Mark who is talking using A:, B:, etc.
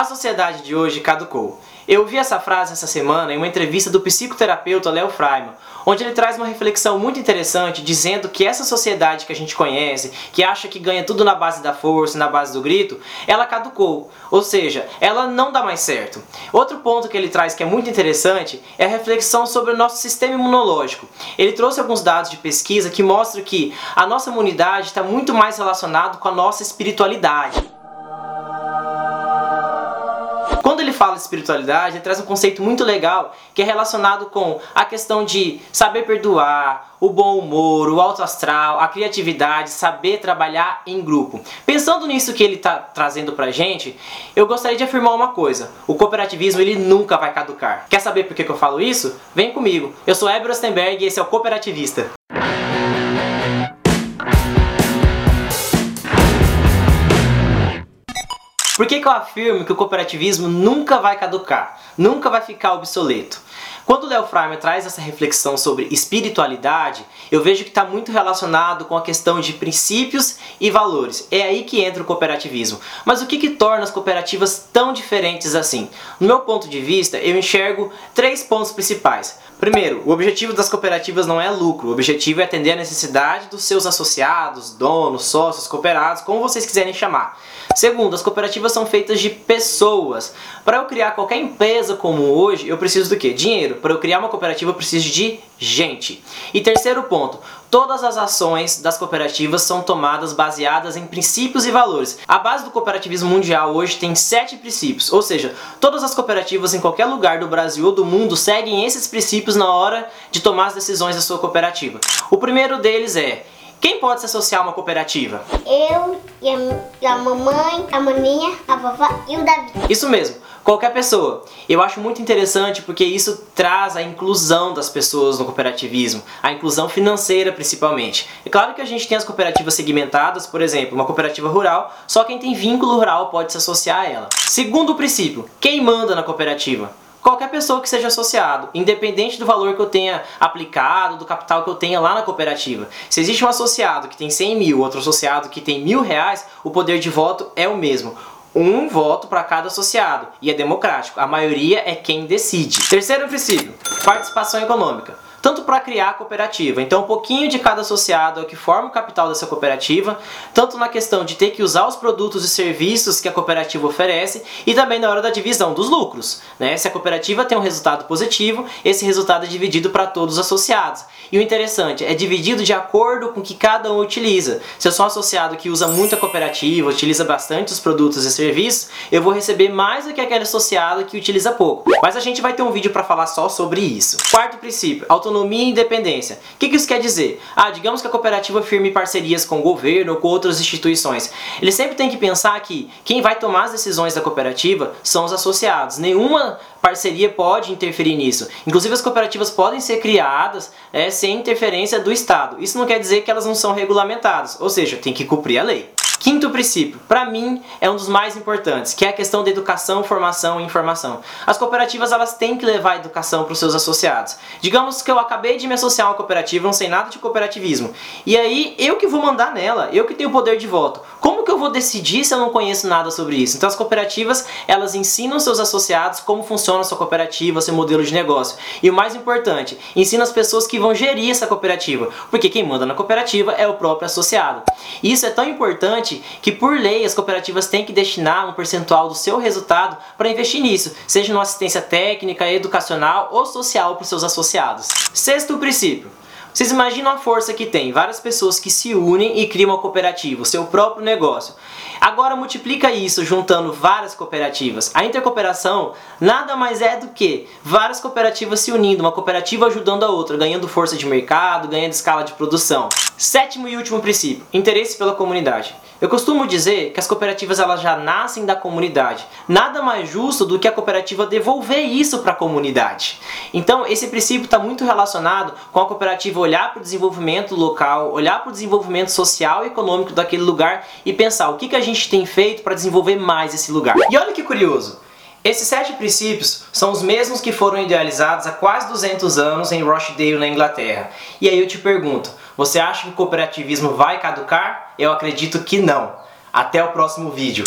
A: A sociedade de hoje caducou. Eu vi essa frase essa semana em uma entrevista do psicoterapeuta Léo Freiman, onde ele traz uma reflexão muito interessante dizendo que essa sociedade que a gente conhece, que acha que ganha tudo na base da força, na base do grito, ela caducou. Ou seja, ela não dá mais certo. Outro ponto que ele traz que é muito interessante é a reflexão sobre o nosso sistema imunológico. Ele trouxe alguns dados de pesquisa que mostram que a nossa imunidade está muito mais relacionada com a nossa espiritualidade. Fala de espiritualidade, ele traz um conceito muito legal que é relacionado com a questão de saber perdoar, o bom humor, o alto astral, a criatividade, saber trabalhar em grupo. Pensando nisso que ele está trazendo pra gente, eu gostaria de afirmar uma coisa: o cooperativismo ele nunca vai caducar. Quer saber por que, que eu falo isso? Vem comigo. Eu sou Eber Ostenberg e esse é o Cooperativista. Por que, que eu afirmo que o cooperativismo nunca vai caducar, nunca vai ficar obsoleto? Quando o Léo Freiman traz essa reflexão sobre espiritualidade, eu vejo que está muito relacionado com a questão de princípios e valores. É aí que entra o cooperativismo. Mas o que, que torna as cooperativas tão diferentes assim? No meu ponto de vista, eu enxergo três pontos principais. Primeiro, o objetivo das cooperativas não é lucro, o objetivo é atender a necessidade dos seus associados, donos, sócios, cooperados, como vocês quiserem chamar. Segundo, as cooperativas são feitas de pessoas. Para eu criar qualquer empresa como hoje, eu preciso do que? Dinheiro. Para eu criar uma cooperativa, eu preciso de gente. E terceiro ponto, todas as ações das cooperativas são tomadas baseadas em princípios e valores. A base do cooperativismo mundial hoje tem sete princípios, ou seja, todas as cooperativas em qualquer lugar do Brasil ou do mundo seguem esses princípios na hora de tomar as decisões da sua cooperativa. O primeiro deles é quem pode se associar a uma cooperativa?
B: Eu e a, a mamãe, a maninha, a vovó e o Davi.
A: Isso mesmo qualquer pessoa. Eu acho muito interessante porque isso traz a inclusão das pessoas no cooperativismo, a inclusão financeira principalmente. É claro que a gente tem as cooperativas segmentadas, por exemplo, uma cooperativa rural, só quem tem vínculo rural pode se associar a ela. Segundo princípio, quem manda na cooperativa? qualquer pessoa que seja associado, independente do valor que eu tenha aplicado, do capital que eu tenha lá na cooperativa. Se existe um associado que tem 100 mil, outro associado que tem mil reais, o poder de voto é o mesmo um voto para cada associado e é democrático. A maioria é quem decide. Terceiro princípio: participação econômica tanto para criar a cooperativa. Então, um pouquinho de cada associado é o que forma o capital dessa cooperativa, tanto na questão de ter que usar os produtos e serviços que a cooperativa oferece e também na hora da divisão dos lucros. Né? Se a cooperativa tem um resultado positivo, esse resultado é dividido para todos os associados. E o interessante é dividido de acordo com o que cada um utiliza. Se eu sou um associado que usa muito a cooperativa, utiliza bastante os produtos e serviços, eu vou receber mais do que aquele associado que utiliza pouco. Mas a gente vai ter um vídeo para falar só sobre isso. Quarto princípio, autonomia autonomia e independência. O que, que isso quer dizer? Ah, digamos que a cooperativa firme parcerias com o governo ou com outras instituições. Ele sempre tem que pensar que quem vai tomar as decisões da cooperativa são os associados. Nenhuma parceria pode interferir nisso. Inclusive as cooperativas podem ser criadas é, sem interferência do Estado. Isso não quer dizer que elas não são regulamentadas, ou seja, tem que cumprir a lei. Quinto princípio, para mim, é um dos mais importantes, que é a questão da educação, formação e informação. As cooperativas elas têm que levar a educação para os seus associados. Digamos que eu acabei de me associar a uma cooperativa, não sei nada de cooperativismo. E aí, eu que vou mandar nela, eu que tenho o poder de voto. Como que eu vou decidir se eu não conheço nada sobre isso? Então as cooperativas, elas ensinam seus associados como funciona a sua cooperativa, seu modelo de negócio. E o mais importante, ensina as pessoas que vão gerir essa cooperativa, porque quem manda na cooperativa é o próprio associado. Isso é tão importante que, por lei, as cooperativas têm que destinar um percentual do seu resultado para investir nisso, seja numa assistência técnica, educacional ou social para os seus associados. Sexto princípio. Vocês imaginam a força que tem várias pessoas que se unem e criam uma cooperativa, o seu próprio negócio. Agora multiplica isso juntando várias cooperativas. A intercooperação nada mais é do que várias cooperativas se unindo, uma cooperativa ajudando a outra, ganhando força de mercado, ganhando escala de produção. Sétimo e último princípio: interesse pela comunidade. Eu costumo dizer que as cooperativas elas já nascem da comunidade. Nada mais justo do que a cooperativa devolver isso para a comunidade. Então, esse princípio está muito relacionado com a cooperativa olhar para o desenvolvimento local, olhar para o desenvolvimento social e econômico daquele lugar e pensar o que, que a gente tem feito para desenvolver mais esse lugar. E olha que curioso! Esses sete princípios são os mesmos que foram idealizados há quase 200 anos em Rochdale, na Inglaterra. E aí eu te pergunto, você acha que o cooperativismo vai caducar? Eu acredito que não. Até o próximo vídeo.